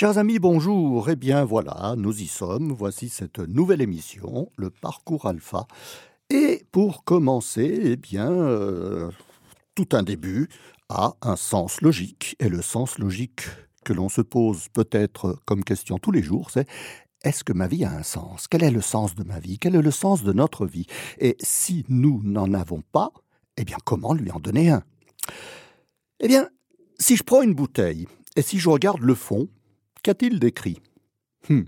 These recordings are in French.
Chers amis, bonjour. Eh bien voilà, nous y sommes. Voici cette nouvelle émission, le parcours alpha. Et pour commencer, eh bien, euh, tout un début a un sens logique. Et le sens logique que l'on se pose peut-être comme question tous les jours, c'est est-ce que ma vie a un sens? Quel est le sens de ma vie? Quel est le sens de notre vie? Et si nous n'en avons pas, eh bien, comment lui en donner un? Eh bien, si je prends une bouteille et si je regarde le fond, Qu'a-t-il décrit? Hmm.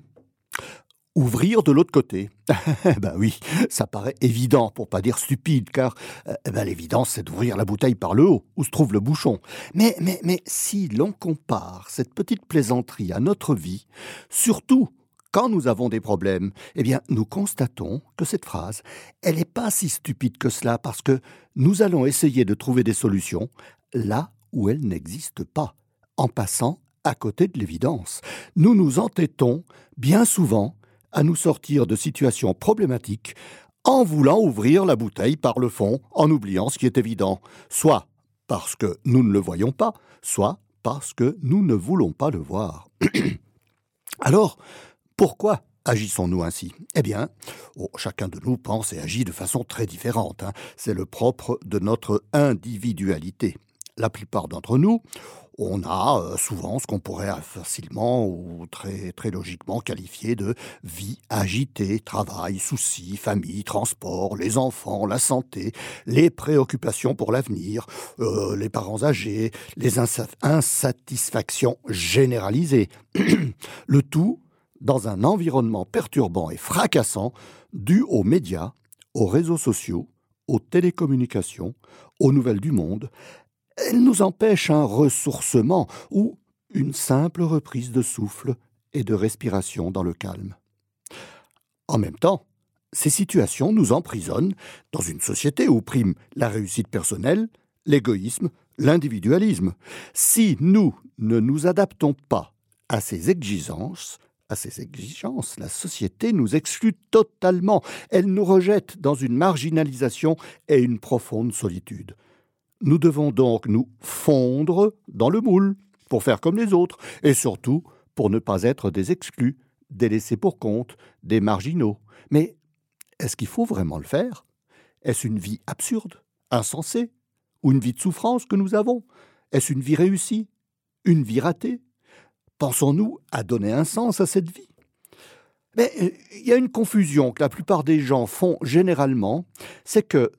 Ouvrir de l'autre côté. ben oui, ça paraît évident, pour pas dire stupide, car euh, ben l'évidence c'est d'ouvrir la bouteille par le haut, où se trouve le bouchon. Mais, mais, mais si l'on compare cette petite plaisanterie à notre vie, surtout quand nous avons des problèmes, eh bien, nous constatons que cette phrase, elle n'est pas si stupide que cela, parce que nous allons essayer de trouver des solutions là où elles n'existent pas, en passant à côté de l'évidence. Nous nous entêtons, bien souvent, à nous sortir de situations problématiques en voulant ouvrir la bouteille par le fond, en oubliant ce qui est évident, soit parce que nous ne le voyons pas, soit parce que nous ne voulons pas le voir. Alors, pourquoi agissons-nous ainsi? Eh bien, oh, chacun de nous pense et agit de façon très différente. Hein. C'est le propre de notre individualité. La plupart d'entre nous, on a euh, souvent ce qu'on pourrait facilement ou très, très logiquement qualifier de vie agitée, travail, soucis, famille, transport, les enfants, la santé, les préoccupations pour l'avenir, euh, les parents âgés, les insatisfactions généralisées. Le tout dans un environnement perturbant et fracassant dû aux médias, aux réseaux sociaux, aux télécommunications, aux nouvelles du monde, elle nous empêche un ressourcement ou une simple reprise de souffle et de respiration dans le calme. En même temps, ces situations nous emprisonnent dans une société où prime la réussite personnelle, l'égoïsme, l'individualisme. Si nous ne nous adaptons pas à ces exigences, à ces exigences, la société nous exclut totalement. Elle nous rejette dans une marginalisation et une profonde solitude. Nous devons donc nous fondre dans le moule pour faire comme les autres, et surtout pour ne pas être des exclus, des laissés pour compte, des marginaux. Mais est-ce qu'il faut vraiment le faire? Est-ce une vie absurde, insensée, ou une vie de souffrance que nous avons? Est-ce une vie réussie Une vie ratée? Pensons-nous à donner un sens à cette vie? Mais euh, il y a une confusion que la plupart des gens font généralement, c'est que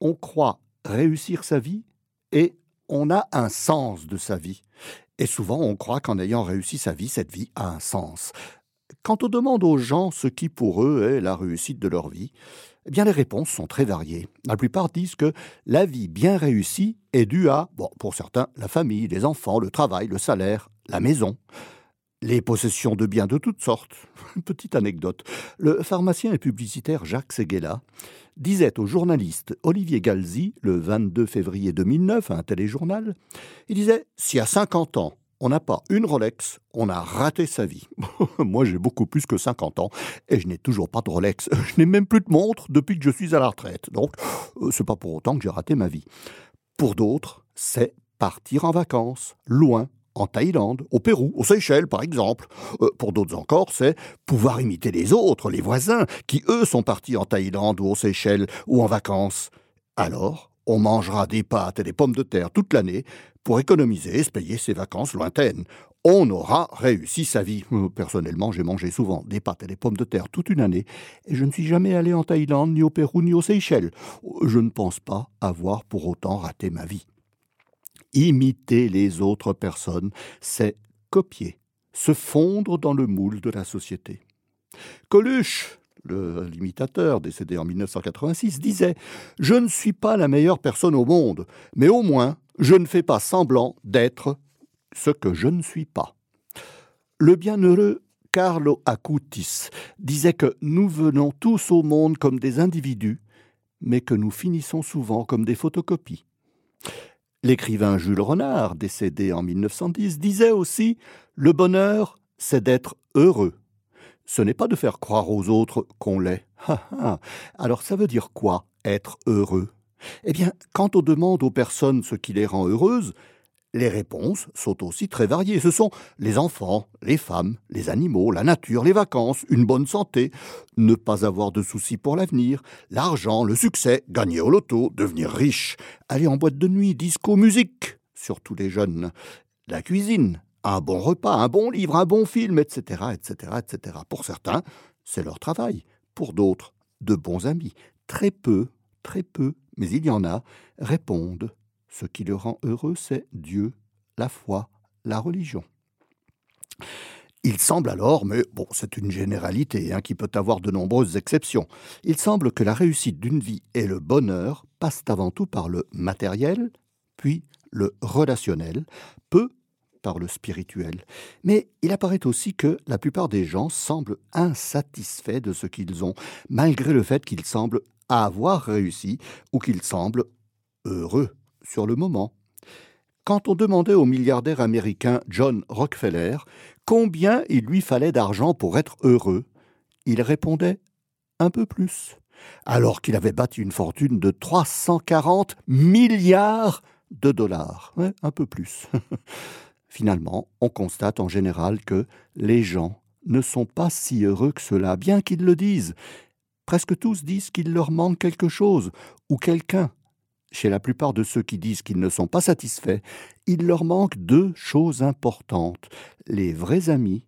on croit réussir sa vie et on a un sens de sa vie. Et souvent, on croit qu'en ayant réussi sa vie, cette vie a un sens. Quand on demande aux gens ce qui pour eux est la réussite de leur vie, eh bien les réponses sont très variées. La plupart disent que la vie bien réussie est due à, bon, pour certains, la famille, les enfants, le travail, le salaire, la maison, les possessions de biens de toutes sortes. Petite anecdote. Le pharmacien et publicitaire Jacques Seguela disait au journaliste Olivier Galzi, le 22 février 2009, à un téléjournal, il disait Si à 50 ans, on n'a pas une Rolex, on a raté sa vie. Moi, j'ai beaucoup plus que 50 ans et je n'ai toujours pas de Rolex. Je n'ai même plus de montre depuis que je suis à la retraite. Donc, euh, c'est pas pour autant que j'ai raté ma vie. Pour d'autres, c'est partir en vacances, loin, en Thaïlande, au Pérou, aux Seychelles par exemple. Euh, pour d'autres encore, c'est pouvoir imiter les autres, les voisins, qui eux sont partis en Thaïlande ou aux Seychelles ou en vacances. Alors, on mangera des pâtes et des pommes de terre toute l'année pour économiser et se payer ses vacances lointaines. On aura réussi sa vie. Euh, personnellement, j'ai mangé souvent des pâtes et des pommes de terre toute une année, et je ne suis jamais allé en Thaïlande, ni au Pérou, ni aux Seychelles. Je ne pense pas avoir pour autant raté ma vie imiter les autres personnes, c'est copier, se fondre dans le moule de la société. Coluche, l'imitateur décédé en 1986, disait Je ne suis pas la meilleure personne au monde, mais au moins je ne fais pas semblant d'être ce que je ne suis pas. Le bienheureux Carlo Acutis disait que nous venons tous au monde comme des individus, mais que nous finissons souvent comme des photocopies. L'écrivain Jules Renard, décédé en 1910, disait aussi Le bonheur, c'est d'être heureux. Ce n'est pas de faire croire aux autres qu'on l'est. Alors ça veut dire quoi, être heureux? Eh bien, quand on demande aux personnes ce qui les rend heureuses, les réponses sont aussi très variées. Ce sont les enfants, les femmes, les animaux, la nature, les vacances, une bonne santé, ne pas avoir de soucis pour l'avenir, l'argent, le succès, gagner au loto, devenir riche, aller en boîte de nuit, disco, musique, surtout les jeunes, la cuisine, un bon repas, un bon livre, un bon film, etc., etc., etc. Pour certains, c'est leur travail. Pour d'autres, de bons amis. Très peu, très peu, mais il y en a, répondent ce qui le rend heureux, c'est Dieu, la foi, la religion. Il semble alors, mais bon, c'est une généralité hein, qui peut avoir de nombreuses exceptions, il semble que la réussite d'une vie et le bonheur passent avant tout par le matériel, puis le relationnel, peu par le spirituel. Mais il apparaît aussi que la plupart des gens semblent insatisfaits de ce qu'ils ont, malgré le fait qu'ils semblent avoir réussi ou qu'ils semblent heureux sur le moment. Quand on demandait au milliardaire américain John Rockefeller combien il lui fallait d'argent pour être heureux, il répondait un peu plus, alors qu'il avait battu une fortune de 340 milliards de dollars. un peu plus. Finalement, on constate en général que les gens ne sont pas si heureux que cela, bien qu'ils le disent. Presque tous disent qu'il leur manque quelque chose ou quelqu'un chez la plupart de ceux qui disent qu'ils ne sont pas satisfaits, il leur manque deux choses importantes, les vrais amis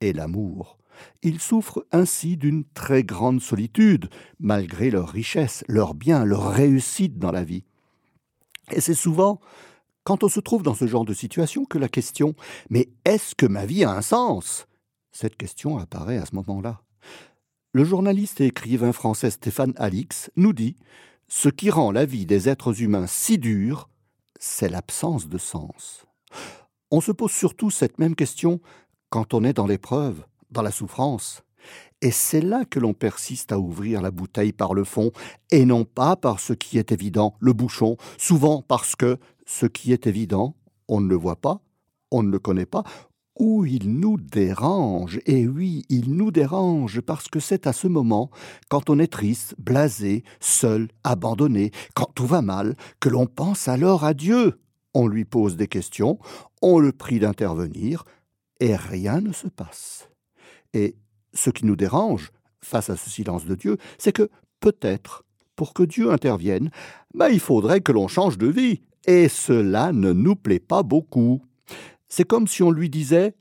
et l'amour. Ils souffrent ainsi d'une très grande solitude, malgré leur richesse, leur bien, leur réussite dans la vie. Et c'est souvent, quand on se trouve dans ce genre de situation, que la question Mais est-ce que ma vie a un sens? Cette question apparaît à ce moment-là. Le journaliste et écrivain français Stéphane Alix nous dit ce qui rend la vie des êtres humains si dure, c'est l'absence de sens. On se pose surtout cette même question quand on est dans l'épreuve, dans la souffrance. Et c'est là que l'on persiste à ouvrir la bouteille par le fond, et non pas par ce qui est évident, le bouchon, souvent parce que ce qui est évident, on ne le voit pas, on ne le connaît pas, où il nous dérange. Et oui, il nous dérange parce que c'est à ce moment, quand on est triste, blasé, seul, abandonné, quand tout va mal, que l'on pense alors à Dieu. On lui pose des questions, on le prie d'intervenir, et rien ne se passe. Et ce qui nous dérange, face à ce silence de Dieu, c'est que peut-être, pour que Dieu intervienne, bah, il faudrait que l'on change de vie, et cela ne nous plaît pas beaucoup. C'est comme si on lui disait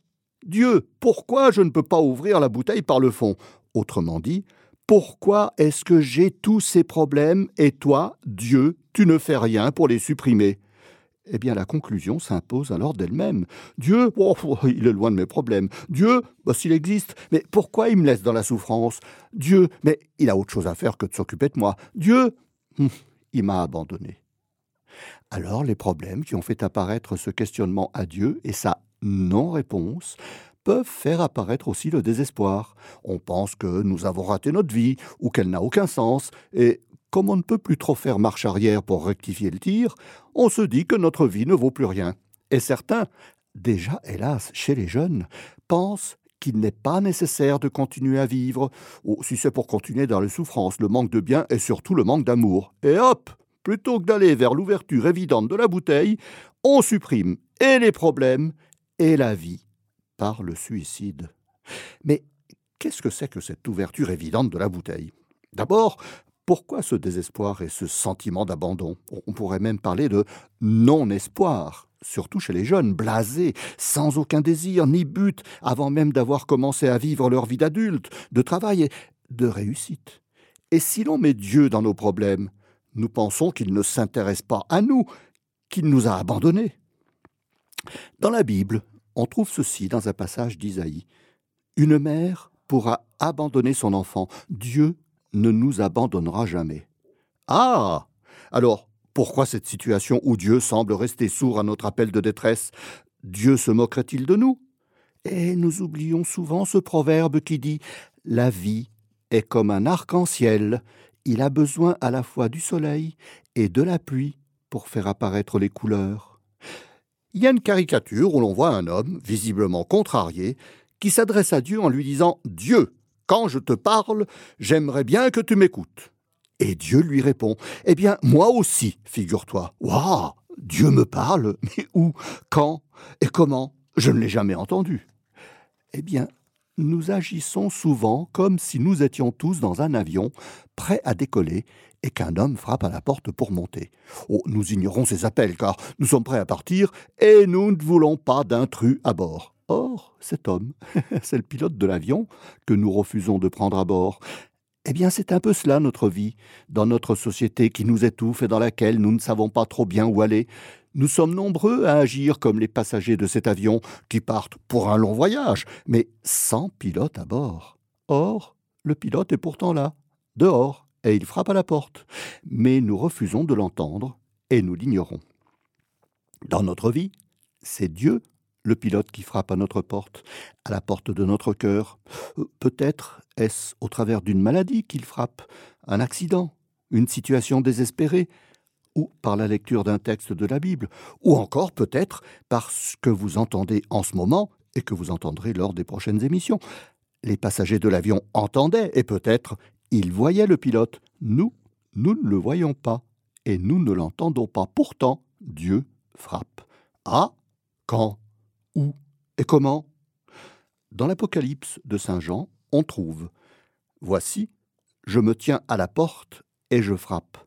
Dieu, pourquoi je ne peux pas ouvrir la bouteille par le fond? Autrement dit, pourquoi est-ce que j'ai tous ces problèmes et toi, Dieu, tu ne fais rien pour les supprimer? Eh bien, la conclusion s'impose alors d'elle-même. Dieu, oh, il est loin de mes problèmes. Dieu, bah, s'il existe, mais pourquoi il me laisse dans la souffrance? Dieu, mais il a autre chose à faire que de s'occuper de moi. Dieu, hum, il m'a abandonné alors les problèmes qui ont fait apparaître ce questionnement à Dieu et sa non-réponse peuvent faire apparaître aussi le désespoir. On pense que nous avons raté notre vie ou qu'elle n'a aucun sens, et comme on ne peut plus trop faire marche arrière pour rectifier le tir, on se dit que notre vie ne vaut plus rien. Et certains, déjà hélas chez les jeunes, pensent qu'il n'est pas nécessaire de continuer à vivre, ou si c'est pour continuer dans les souffrances, le manque de bien et surtout le manque d'amour. Et hop, plutôt que d'aller vers l'ouverture évidente de la bouteille, on supprime et les problèmes et la vie par le suicide. Mais qu'est-ce que c'est que cette ouverture évidente de la bouteille? D'abord, pourquoi ce désespoir et ce sentiment d'abandon? On pourrait même parler de non-espoir, surtout chez les jeunes, blasés, sans aucun désir ni but, avant même d'avoir commencé à vivre leur vie d'adulte, de travail et de réussite. Et si l'on met Dieu dans nos problèmes, nous pensons qu'il ne s'intéresse pas à nous, qu'il nous a abandonnés. Dans la Bible, on trouve ceci dans un passage d'Isaïe. Une mère pourra abandonner son enfant. Dieu ne nous abandonnera jamais. Ah Alors, pourquoi cette situation où Dieu semble rester sourd à notre appel de détresse? Dieu se moquerait-il de nous? Et nous oublions souvent ce proverbe qui dit La vie est comme un arc-en-ciel, il a besoin à la fois du soleil et de la pluie pour faire apparaître les couleurs. Il y a une caricature où l'on voit un homme, visiblement contrarié, qui s'adresse à Dieu en lui disant Dieu, quand je te parle, j'aimerais bien que tu m'écoutes. Et Dieu lui répond Eh bien, moi aussi, figure-toi. Waouh Dieu me parle, mais où, quand et comment? Je ne l'ai jamais entendu. Eh bien, nous agissons souvent comme si nous étions tous dans un avion, prêts à décoller, et qu'un homme frappe à la porte pour monter. Oh, nous ignorons ces appels, car nous sommes prêts à partir, et nous ne voulons pas d'intrus à bord. Or, cet homme, c'est le pilote de l'avion que nous refusons de prendre à bord. Eh bien, c'est un peu cela notre vie, dans notre société qui nous étouffe et dans laquelle nous ne savons pas trop bien où aller. Nous sommes nombreux à agir comme les passagers de cet avion qui partent pour un long voyage, mais sans pilote à bord. Or, le pilote est pourtant là, dehors, et il frappe à la porte. Mais nous refusons de l'entendre et nous l'ignorons. Dans notre vie, c'est Dieu le pilote qui frappe à notre porte, à la porte de notre cœur. Euh, peut-être est-ce au travers d'une maladie qu'il frappe, un accident, une situation désespérée, ou par la lecture d'un texte de la Bible, ou encore peut-être par ce que vous entendez en ce moment et que vous entendrez lors des prochaines émissions. Les passagers de l'avion entendaient et peut-être ils voyaient le pilote. Nous, nous ne le voyons pas et nous ne l'entendons pas. Pourtant, Dieu frappe. Ah, quand où et comment? Dans l'Apocalypse de Saint Jean, on trouve Voici, je me tiens à la porte et je frappe.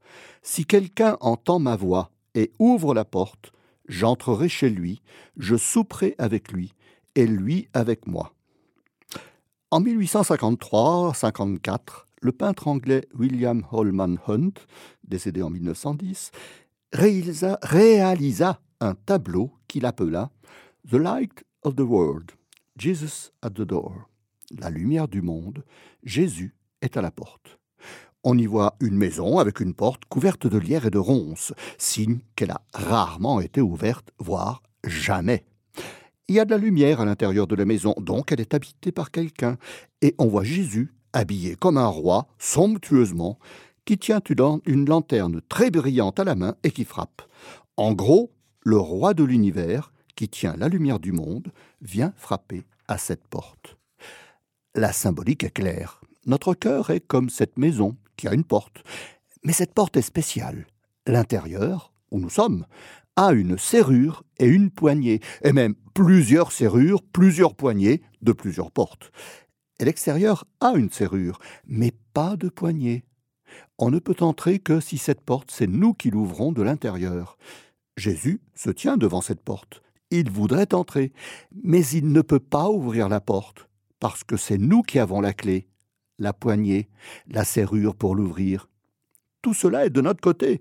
Si quelqu'un entend ma voix et ouvre la porte, j'entrerai chez lui, je souperai avec lui et lui avec moi. En 1853-54, le peintre anglais William Holman Hunt, décédé en 1910, réalisa, réalisa un tableau qu'il appela The Light of the World, Jesus at the Door. La lumière du monde, Jésus est à la porte. On y voit une maison avec une porte couverte de lierre et de ronces, signe qu'elle a rarement été ouverte, voire jamais. Il y a de la lumière à l'intérieur de la maison, donc elle est habitée par quelqu'un, et on voit Jésus, habillé comme un roi, somptueusement, qui tient une lanterne très brillante à la main et qui frappe. En gros, le roi de l'univers qui tient la lumière du monde, vient frapper à cette porte. La symbolique est claire. Notre cœur est comme cette maison qui a une porte. Mais cette porte est spéciale. L'intérieur, où nous sommes, a une serrure et une poignée, et même plusieurs serrures, plusieurs poignées de plusieurs portes. Et l'extérieur a une serrure, mais pas de poignée. On ne peut entrer que si cette porte, c'est nous qui l'ouvrons de l'intérieur. Jésus se tient devant cette porte. Il voudrait entrer, mais il ne peut pas ouvrir la porte, parce que c'est nous qui avons la clé, la poignée, la serrure pour l'ouvrir. Tout cela est de notre côté.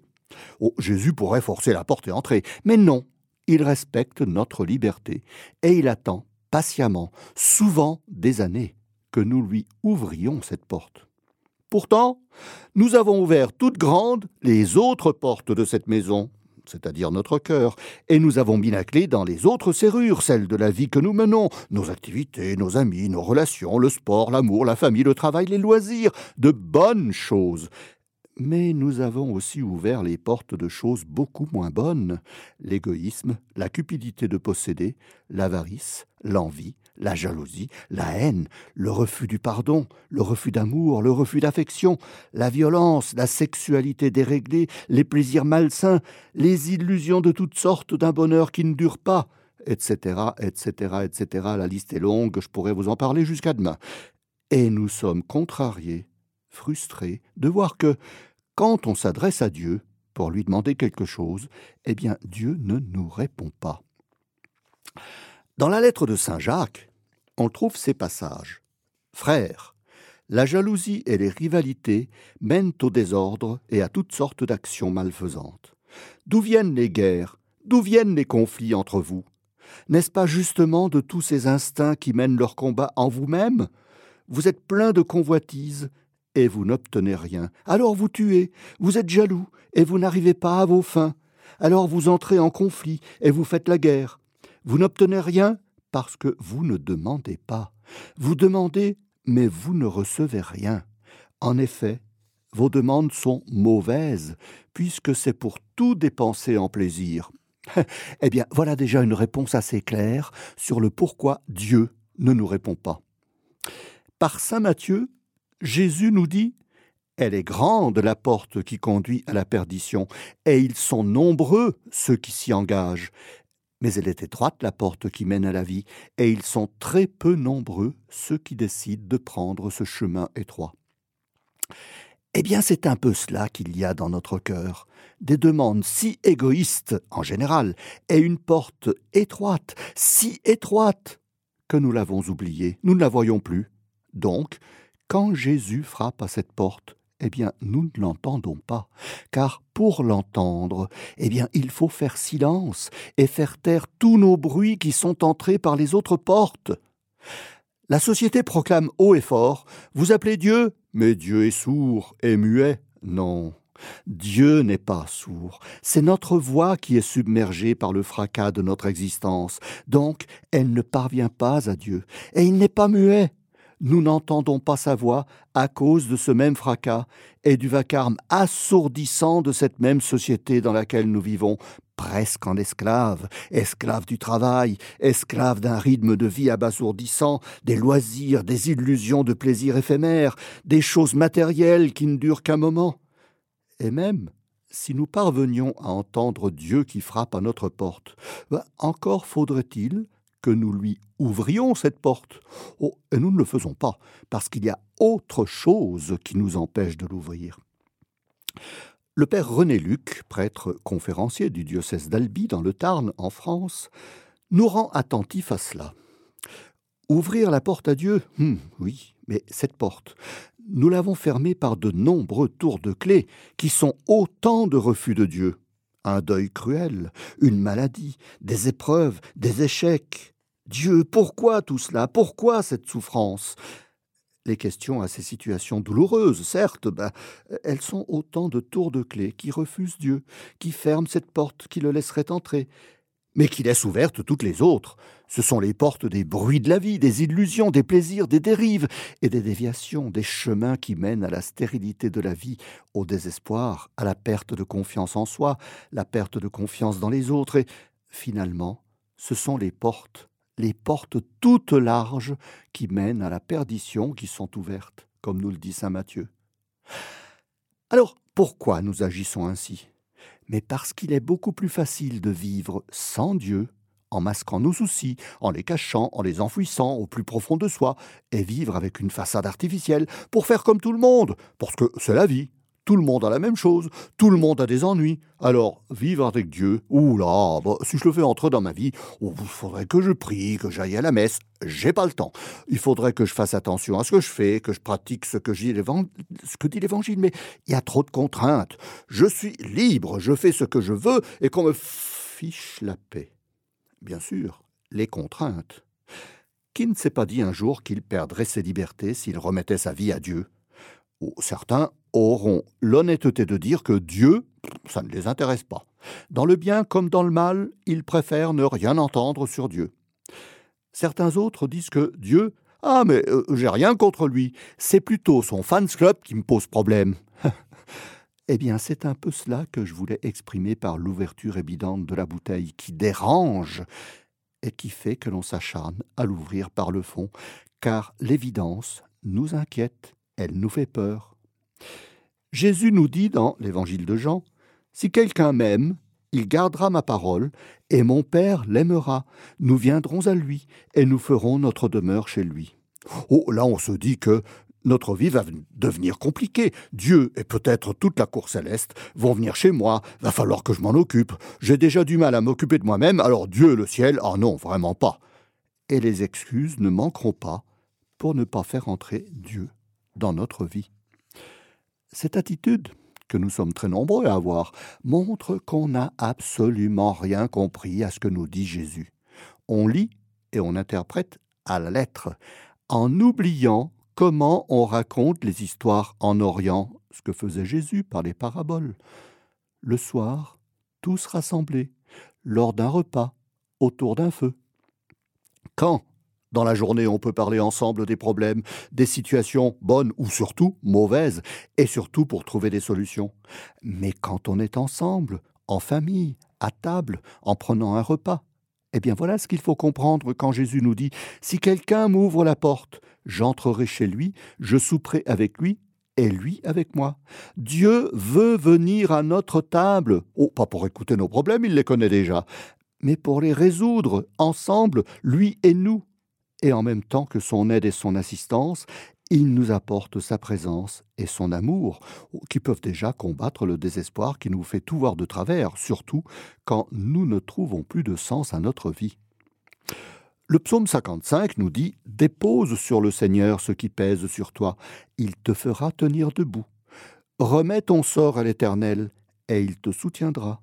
Oh, Jésus pourrait forcer la porte et entrer, mais non, il respecte notre liberté, et il attend patiemment, souvent des années, que nous lui ouvrions cette porte. Pourtant, nous avons ouvert toutes grandes les autres portes de cette maison, c'est-à-dire notre cœur, et nous avons mis la clé dans les autres serrures, celles de la vie que nous menons, nos activités, nos amis, nos relations, le sport, l'amour, la famille, le travail, les loisirs, de bonnes choses. Mais nous avons aussi ouvert les portes de choses beaucoup moins bonnes, l'égoïsme, la cupidité de posséder, l'avarice, l'envie, la jalousie, la haine, le refus du pardon, le refus d'amour, le refus d'affection, la violence, la sexualité déréglée, les plaisirs malsains, les illusions de toutes sortes d'un bonheur qui ne dure pas, etc., etc., etc. La liste est longue, je pourrais vous en parler jusqu'à demain. Et nous sommes contrariés, frustrés, de voir que, quand on s'adresse à Dieu pour lui demander quelque chose, eh bien Dieu ne nous répond pas. Dans la lettre de Saint Jacques, on trouve ces passages. Frères, la jalousie et les rivalités mènent au désordre et à toutes sortes d'actions malfaisantes. D'où viennent les guerres? D'où viennent les conflits entre vous? N'est-ce pas justement de tous ces instincts qui mènent leur combat en vous-même? Vous êtes plein de convoitises et vous n'obtenez rien. Alors vous tuez, vous êtes jaloux et vous n'arrivez pas à vos fins. Alors vous entrez en conflit et vous faites la guerre. Vous n'obtenez rien parce que vous ne demandez pas. Vous demandez, mais vous ne recevez rien. En effet, vos demandes sont mauvaises, puisque c'est pour tout dépenser en plaisir. eh bien, voilà déjà une réponse assez claire sur le pourquoi Dieu ne nous répond pas. Par Saint Matthieu, Jésus nous dit Elle est grande, la porte qui conduit à la perdition, et ils sont nombreux ceux qui s'y engagent. Mais elle est étroite, la porte qui mène à la vie, et ils sont très peu nombreux ceux qui décident de prendre ce chemin étroit. Eh bien, c'est un peu cela qu'il y a dans notre cœur. Des demandes si égoïstes, en général, et une porte étroite, si étroite, que nous l'avons oubliée, nous ne la voyons plus. Donc, quand Jésus frappe à cette porte, eh bien, nous ne l'entendons pas, car pour l'entendre, eh bien, il faut faire silence et faire taire tous nos bruits qui sont entrés par les autres portes. La société proclame haut et fort Vous appelez Dieu Mais Dieu est sourd et muet. Non. Dieu n'est pas sourd, c'est notre voix qui est submergée par le fracas de notre existence, donc elle ne parvient pas à Dieu, et il n'est pas muet. Nous n'entendons pas sa voix à cause de ce même fracas et du vacarme assourdissant de cette même société dans laquelle nous vivons, presque en esclaves, esclaves du travail, esclaves d'un rythme de vie abasourdissant, des loisirs, des illusions de plaisir éphémères, des choses matérielles qui ne durent qu'un moment. Et même, si nous parvenions à entendre Dieu qui frappe à notre porte, ben, encore faudrait-il que nous lui ouvrions cette porte. Oh, et nous ne le faisons pas, parce qu'il y a autre chose qui nous empêche de l'ouvrir. Le père René Luc, prêtre conférencier du diocèse d'Albi dans le Tarn, en France, nous rend attentifs à cela. Ouvrir la porte à Dieu hum, Oui, mais cette porte, nous l'avons fermée par de nombreux tours de clé qui sont autant de refus de Dieu. Un deuil cruel, une maladie, des épreuves, des échecs. Dieu, pourquoi tout cela? Pourquoi cette souffrance? Les questions à ces situations douloureuses, certes, ben, elles sont autant de tours de clé qui refusent Dieu, qui ferment cette porte qui le laisserait entrer, mais qui laissent ouvertes toutes les autres. Ce sont les portes des bruits de la vie, des illusions, des plaisirs, des dérives et des déviations, des chemins qui mènent à la stérilité de la vie, au désespoir, à la perte de confiance en soi, la perte de confiance dans les autres, et finalement, ce sont les portes les portes toutes larges qui mènent à la perdition qui sont ouvertes, comme nous le dit saint Matthieu. Alors, pourquoi nous agissons ainsi? Mais parce qu'il est beaucoup plus facile de vivre sans Dieu, en masquant nos soucis, en les cachant, en les enfouissant au plus profond de soi, et vivre avec une façade artificielle, pour faire comme tout le monde, parce que c'est la vie, tout le monde a la même chose, tout le monde a des ennuis. Alors, vivre avec Dieu, oula, bah, si je le fais entrer dans ma vie, il faudrait que je prie, que j'aille à la messe. J'ai pas le temps. Il faudrait que je fasse attention à ce que je fais, que je pratique ce que, ce que dit l'Évangile, mais il y a trop de contraintes. Je suis libre, je fais ce que je veux et qu'on me fiche la paix. Bien sûr, les contraintes. Qui ne s'est pas dit un jour qu'il perdrait ses libertés s'il remettait sa vie à Dieu? Certains auront l'honnêteté de dire que Dieu, ça ne les intéresse pas. Dans le bien comme dans le mal, ils préfèrent ne rien entendre sur Dieu. Certains autres disent que Dieu, ah mais euh, j'ai rien contre lui, c'est plutôt son fans club qui me pose problème. eh bien, c'est un peu cela que je voulais exprimer par l'ouverture évidente de la bouteille qui dérange et qui fait que l'on s'acharne à l'ouvrir par le fond, car l'évidence nous inquiète, elle nous fait peur. Jésus nous dit dans l'Évangile de Jean, Si quelqu'un m'aime, il gardera ma parole, et mon Père l'aimera. Nous viendrons à lui, et nous ferons notre demeure chez lui. Oh, là on se dit que notre vie va devenir compliquée. Dieu et peut-être toute la cour céleste vont venir chez moi. Va falloir que je m'en occupe. J'ai déjà du mal à m'occuper de moi-même, alors Dieu le ciel, ah non, vraiment pas. Et les excuses ne manqueront pas pour ne pas faire entrer Dieu dans notre vie. Cette attitude, que nous sommes très nombreux à avoir, montre qu'on n'a absolument rien compris à ce que nous dit Jésus. On lit et on interprète à la lettre, en oubliant comment on raconte les histoires en Orient, ce que faisait Jésus par les paraboles. Le soir, tous rassemblés, lors d'un repas, autour d'un feu. Quand dans la journée, on peut parler ensemble des problèmes, des situations bonnes ou surtout mauvaises, et surtout pour trouver des solutions. Mais quand on est ensemble, en famille, à table, en prenant un repas, eh bien voilà ce qu'il faut comprendre quand Jésus nous dit Si quelqu'un m'ouvre la porte, j'entrerai chez lui, je souperai avec lui et lui avec moi. Dieu veut venir à notre table. Oh, pas pour écouter nos problèmes, il les connaît déjà, mais pour les résoudre ensemble, lui et nous. Et en même temps que son aide et son assistance, il nous apporte sa présence et son amour, qui peuvent déjà combattre le désespoir qui nous fait tout voir de travers, surtout quand nous ne trouvons plus de sens à notre vie. Le psaume 55 nous dit Dépose sur le Seigneur ce qui pèse sur toi, il te fera tenir debout. Remets ton sort à l'Éternel, et il te soutiendra.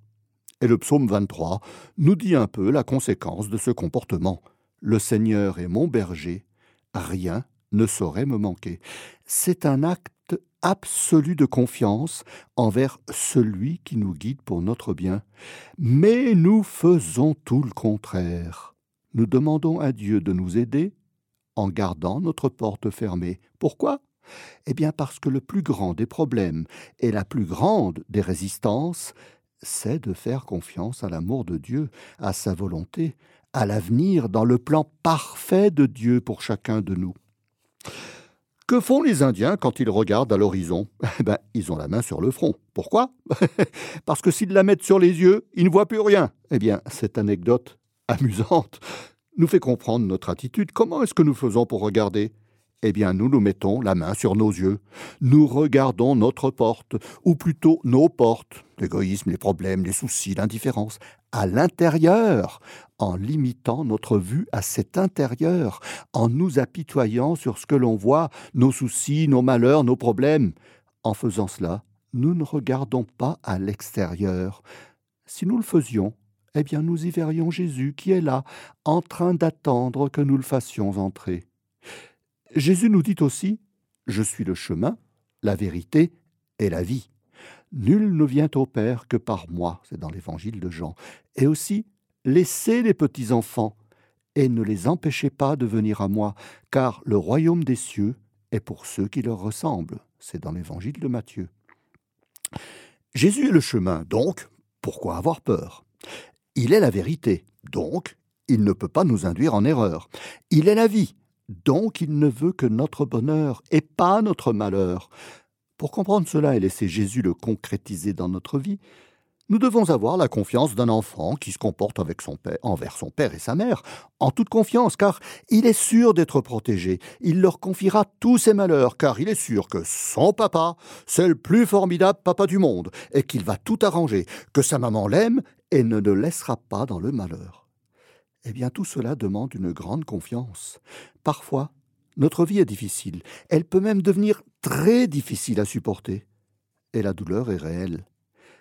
Et le psaume 23 nous dit un peu la conséquence de ce comportement. Le Seigneur est mon berger, rien ne saurait me manquer. C'est un acte absolu de confiance envers celui qui nous guide pour notre bien. Mais nous faisons tout le contraire. Nous demandons à Dieu de nous aider en gardant notre porte fermée. Pourquoi? Eh bien parce que le plus grand des problèmes et la plus grande des résistances, c'est de faire confiance à l'amour de Dieu, à sa volonté, à l'avenir dans le plan parfait de Dieu pour chacun de nous. Que font les Indiens quand ils regardent à l'horizon? Eh ben, Ils ont la main sur le front. Pourquoi? Parce que s'ils la mettent sur les yeux, ils ne voient plus rien. Eh bien, cette anecdote amusante nous fait comprendre notre attitude. Comment est-ce que nous faisons pour regarder? Eh bien, nous nous mettons la main sur nos yeux. Nous regardons notre porte, ou plutôt nos portes, l'égoïsme, les problèmes, les soucis, l'indifférence, à l'intérieur, en limitant notre vue à cet intérieur, en nous apitoyant sur ce que l'on voit, nos soucis, nos malheurs, nos problèmes. En faisant cela, nous ne regardons pas à l'extérieur. Si nous le faisions, eh bien nous y verrions Jésus qui est là, en train d'attendre que nous le fassions entrer. Jésus nous dit aussi Je suis le chemin, la vérité et la vie. Nul ne vient au Père que par moi, c'est dans l'évangile de Jean. Et aussi Laissez les petits enfants et ne les empêchez pas de venir à moi, car le royaume des cieux est pour ceux qui leur ressemblent. C'est dans l'évangile de Matthieu. Jésus est le chemin, donc pourquoi avoir peur? Il est la vérité, donc il ne peut pas nous induire en erreur. Il est la vie, donc il ne veut que notre bonheur et pas notre malheur. Pour comprendre cela et laisser Jésus le concrétiser dans notre vie, nous devons avoir la confiance d'un enfant qui se comporte envers son père et sa mère, en toute confiance, car il est sûr d'être protégé. Il leur confiera tous ses malheurs, car il est sûr que son papa, c'est le plus formidable papa du monde, et qu'il va tout arranger, que sa maman l'aime et ne le laissera pas dans le malheur. Eh bien, tout cela demande une grande confiance. Parfois, notre vie est difficile. Elle peut même devenir très difficile à supporter. Et la douleur est réelle.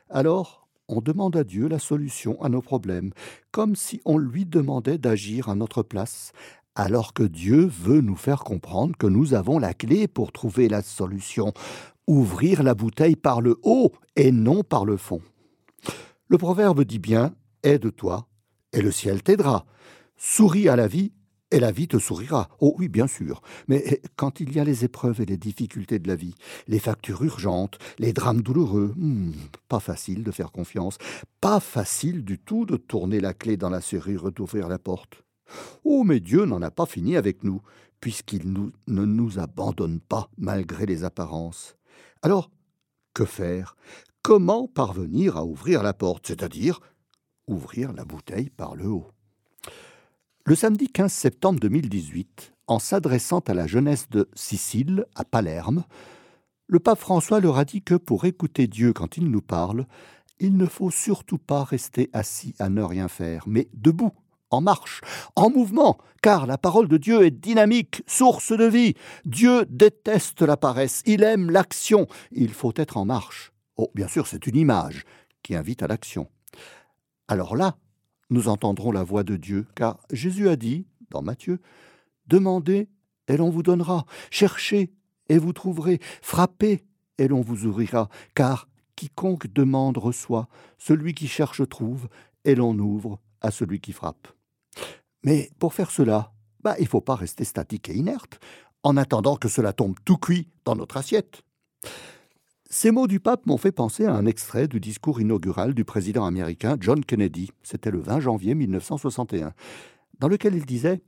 Alors, on demande à Dieu la solution à nos problèmes, comme si on lui demandait d'agir à notre place, alors que Dieu veut nous faire comprendre que nous avons la clé pour trouver la solution, ouvrir la bouteille par le haut et non par le fond. Le proverbe dit bien Aide-toi et le ciel t'aidera. Souris à la vie, et la vie te sourira. Oh oui, bien sûr. Mais eh, quand il y a les épreuves et les difficultés de la vie, les factures urgentes, les drames douloureux, hmm, pas facile de faire confiance, pas facile du tout de tourner la clé dans la serrure et d'ouvrir la porte. Oh, mais Dieu n'en a pas fini avec nous, puisqu'il ne nous abandonne pas malgré les apparences. Alors, que faire? Comment parvenir à ouvrir la porte, c'est-à-dire ouvrir la bouteille par le haut? Le samedi 15 septembre 2018, en s'adressant à la jeunesse de Sicile, à Palerme, le pape François leur a dit que pour écouter Dieu quand il nous parle, il ne faut surtout pas rester assis à ne rien faire, mais debout, en marche, en mouvement, car la parole de Dieu est dynamique, source de vie. Dieu déteste la paresse, il aime l'action, il faut être en marche. Oh, bien sûr, c'est une image qui invite à l'action. Alors là, nous entendrons la voix de Dieu, car Jésus a dit, dans Matthieu, Demandez et l'on vous donnera, cherchez et vous trouverez, frappez et l'on vous ouvrira, car quiconque demande reçoit, celui qui cherche trouve, et l'on ouvre à celui qui frappe. Mais pour faire cela, bah, il ne faut pas rester statique et inerte, en attendant que cela tombe tout cuit dans notre assiette. Ces mots du pape m'ont fait penser à un extrait du discours inaugural du président américain John Kennedy, c'était le 20 janvier 1961, dans lequel il disait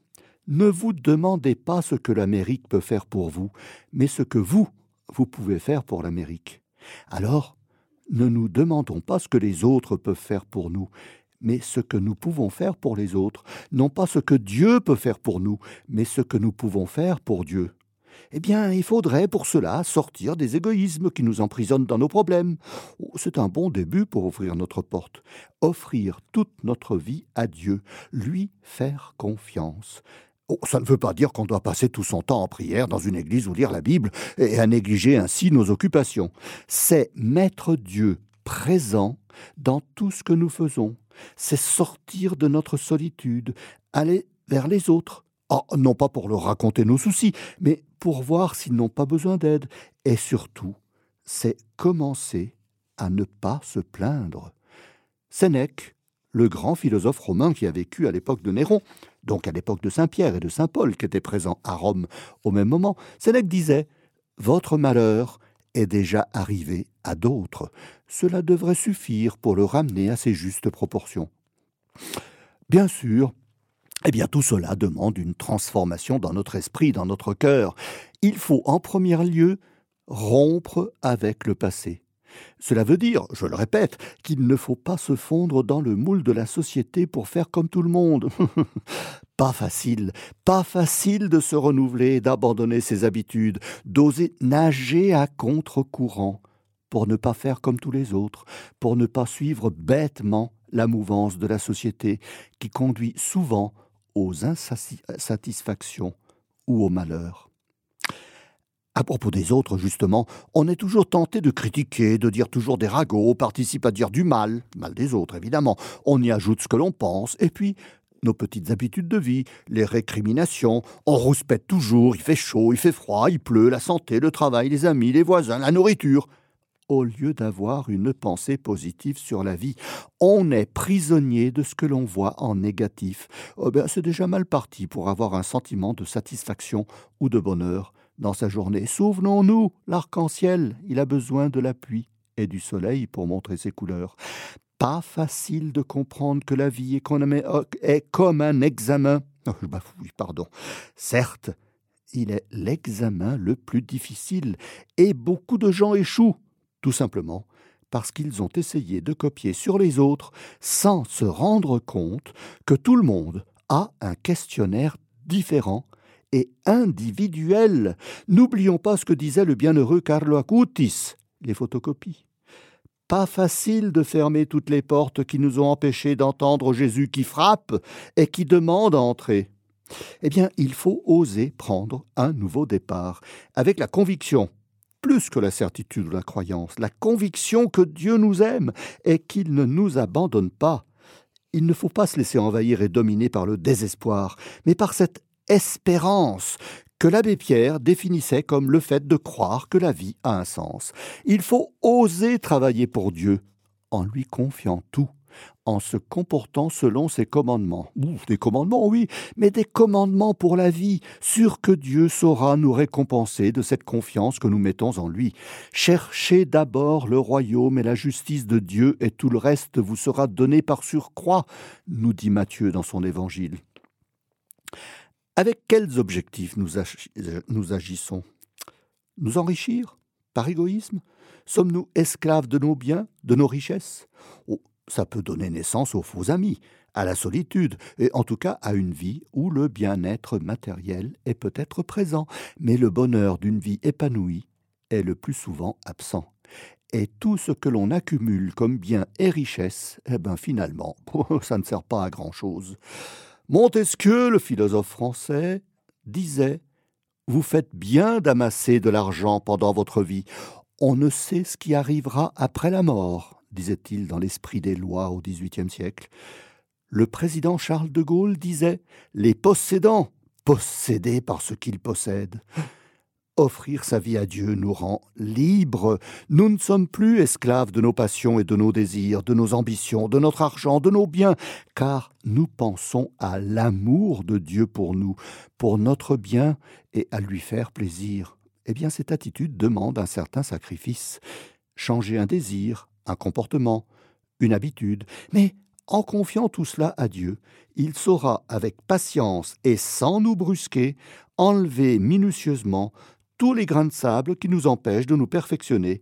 Ne vous demandez pas ce que l'Amérique peut faire pour vous, mais ce que vous, vous pouvez faire pour l'Amérique. Alors, ne nous demandons pas ce que les autres peuvent faire pour nous, mais ce que nous pouvons faire pour les autres, non pas ce que Dieu peut faire pour nous, mais ce que nous pouvons faire pour Dieu. Eh bien, il faudrait pour cela sortir des égoïsmes qui nous emprisonnent dans nos problèmes. Oh, c'est un bon début pour ouvrir notre porte. Offrir toute notre vie à Dieu, lui faire confiance. Oh, ça ne veut pas dire qu'on doit passer tout son temps en prière dans une église ou lire la Bible et à négliger ainsi nos occupations. C'est mettre Dieu présent dans tout ce que nous faisons. C'est sortir de notre solitude, aller vers les autres. Oh, non pas pour leur raconter nos soucis, mais pour voir s'ils n'ont pas besoin d'aide. Et surtout, c'est commencer à ne pas se plaindre. Sénèque, le grand philosophe romain qui a vécu à l'époque de Néron, donc à l'époque de Saint Pierre et de Saint Paul qui étaient présents à Rome au même moment, Sénèque disait Votre malheur est déjà arrivé à d'autres. Cela devrait suffire pour le ramener à ses justes proportions. Bien sûr, eh bien tout cela demande une transformation dans notre esprit, dans notre cœur. Il faut en premier lieu rompre avec le passé. Cela veut dire, je le répète, qu'il ne faut pas se fondre dans le moule de la société pour faire comme tout le monde. pas facile, pas facile de se renouveler, d'abandonner ses habitudes, d'oser nager à contre-courant, pour ne pas faire comme tous les autres, pour ne pas suivre bêtement la mouvance de la société qui conduit souvent aux insatisfactions ou au malheur. À propos des autres, justement, on est toujours tenté de critiquer, de dire toujours des ragots, participe à dire du mal, mal des autres évidemment, on y ajoute ce que l'on pense, et puis nos petites habitudes de vie, les récriminations, on rouspète toujours, il fait chaud, il fait froid, il pleut, la santé, le travail, les amis, les voisins, la nourriture. Au lieu d'avoir une pensée positive sur la vie, on est prisonnier de ce que l'on voit en négatif. Oh ben, c'est déjà mal parti pour avoir un sentiment de satisfaction ou de bonheur dans sa journée. Souvenons-nous, l'arc-en-ciel, il a besoin de la pluie et du soleil pour montrer ses couleurs. Pas facile de comprendre que la vie est comme un examen. Oh, pardon. Certes, il est l'examen le plus difficile, et beaucoup de gens échouent, tout simplement parce qu'ils ont essayé de copier sur les autres sans se rendre compte que tout le monde a un questionnaire différent et individuel. N'oublions pas ce que disait le bienheureux Carlo Acutis, les photocopies. Pas facile de fermer toutes les portes qui nous ont empêchés d'entendre Jésus qui frappe et qui demande à entrer. Eh bien, il faut oser prendre un nouveau départ, avec la conviction, plus que la certitude ou la croyance, la conviction que Dieu nous aime et qu'il ne nous abandonne pas. Il ne faut pas se laisser envahir et dominer par le désespoir, mais par cette espérance que l'abbé Pierre définissait comme le fait de croire que la vie a un sens. Il faut oser travailler pour Dieu en lui confiant tout en se comportant selon ses commandements. des commandements, oui, mais des commandements pour la vie, sûr que Dieu saura nous récompenser de cette confiance que nous mettons en lui. Cherchez d'abord le royaume et la justice de Dieu, et tout le reste vous sera donné par surcroît, nous dit Matthieu dans son évangile. Avec quels objectifs nous, agissons? Nous enrichir? Par égoïsme? Sommes-nous esclaves de nos biens, de nos richesses? Oh, Ça peut donner naissance aux faux amis, à la solitude, et en tout cas à une vie où le bien-être matériel est peut-être présent, mais le bonheur d'une vie épanouie est le plus souvent absent. Et tout ce que l'on accumule comme bien et richesse, eh ben finalement, ça ne sert pas à grand-chose. Montesquieu, le philosophe français, disait Vous faites bien d'amasser de l'argent pendant votre vie. On ne sait ce qui arrivera après la mort, disait-il dans l'esprit des lois au XVIIIe siècle. Le président Charles de Gaulle disait Les possédants, possédés par ce qu'ils possèdent. Offrir sa vie à Dieu nous rend libres. Nous ne sommes plus esclaves de nos passions et de nos désirs, de nos ambitions, de notre argent, de nos biens, car nous pensons à l'amour de Dieu pour nous, pour notre bien et à lui faire plaisir. Eh bien, cette attitude demande un certain sacrifice. Changer un désir, un comportement, une habitude, mais en confiant tout cela à Dieu, il saura avec patience et sans nous brusquer enlever minutieusement tous les grains de sable qui nous empêchent de nous perfectionner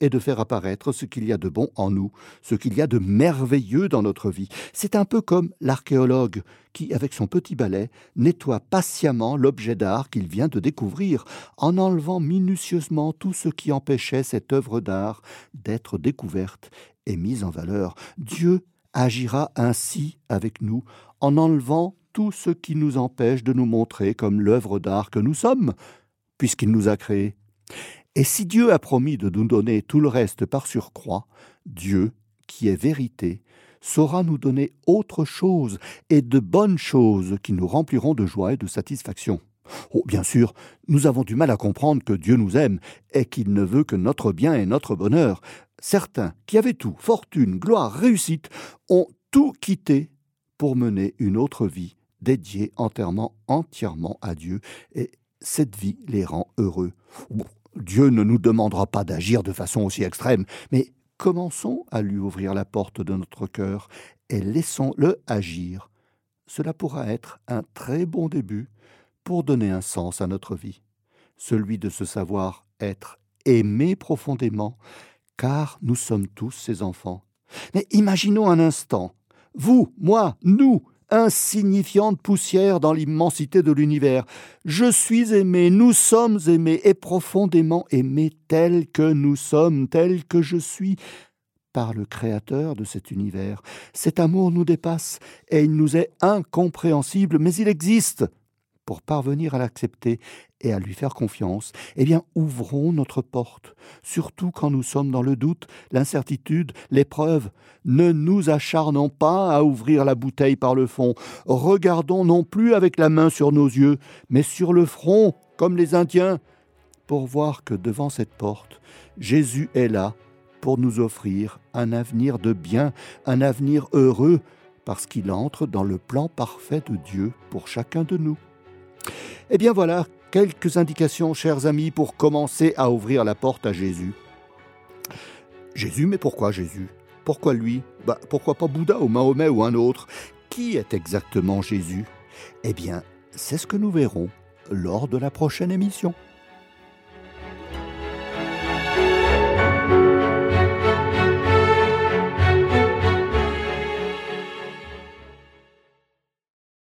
et de faire apparaître ce qu'il y a de bon en nous, ce qu'il y a de merveilleux dans notre vie. C'est un peu comme l'archéologue qui, avec son petit balai, nettoie patiemment l'objet d'art qu'il vient de découvrir, en enlevant minutieusement tout ce qui empêchait cette œuvre d'art d'être découverte et mise en valeur. Dieu agira ainsi avec nous, en enlevant tout ce qui nous empêche de nous montrer comme l'œuvre d'art que nous sommes, puisqu'il nous a créés. Et si Dieu a promis de nous donner tout le reste par surcroît, Dieu, qui est vérité, saura nous donner autre chose et de bonnes choses qui nous rempliront de joie et de satisfaction. Oh, bien sûr, nous avons du mal à comprendre que Dieu nous aime et qu'il ne veut que notre bien et notre bonheur. Certains qui avaient tout, fortune, gloire, réussite, ont tout quitté pour mener une autre vie dédiée entièrement, entièrement à Dieu, et cette vie les rend heureux. Dieu ne nous demandera pas d'agir de façon aussi extrême, mais commençons à lui ouvrir la porte de notre cœur et laissons-le agir. Cela pourra être un très bon début pour donner un sens à notre vie, celui de se savoir être aimé profondément, car nous sommes tous ses enfants. Mais imaginons un instant, vous, moi, nous, insignifiante poussière dans l'immensité de l'univers. Je suis aimé, nous sommes aimés et profondément aimés tels que nous sommes, tels que je suis par le Créateur de cet univers. Cet amour nous dépasse et il nous est incompréhensible, mais il existe. Pour parvenir à l'accepter et à lui faire confiance, eh bien, ouvrons notre porte, surtout quand nous sommes dans le doute, l'incertitude, l'épreuve. Ne nous acharnons pas à ouvrir la bouteille par le fond. Regardons non plus avec la main sur nos yeux, mais sur le front, comme les Indiens, pour voir que devant cette porte, Jésus est là pour nous offrir un avenir de bien, un avenir heureux, parce qu'il entre dans le plan parfait de Dieu pour chacun de nous. Eh bien voilà, quelques indications, chers amis, pour commencer à ouvrir la porte à Jésus. Jésus, mais pourquoi Jésus? Pourquoi lui? Bah, Pourquoi pas Bouddha ou Mahomet ou un autre? Qui est exactement Jésus? Eh bien, c'est ce que nous verrons lors de la prochaine émission.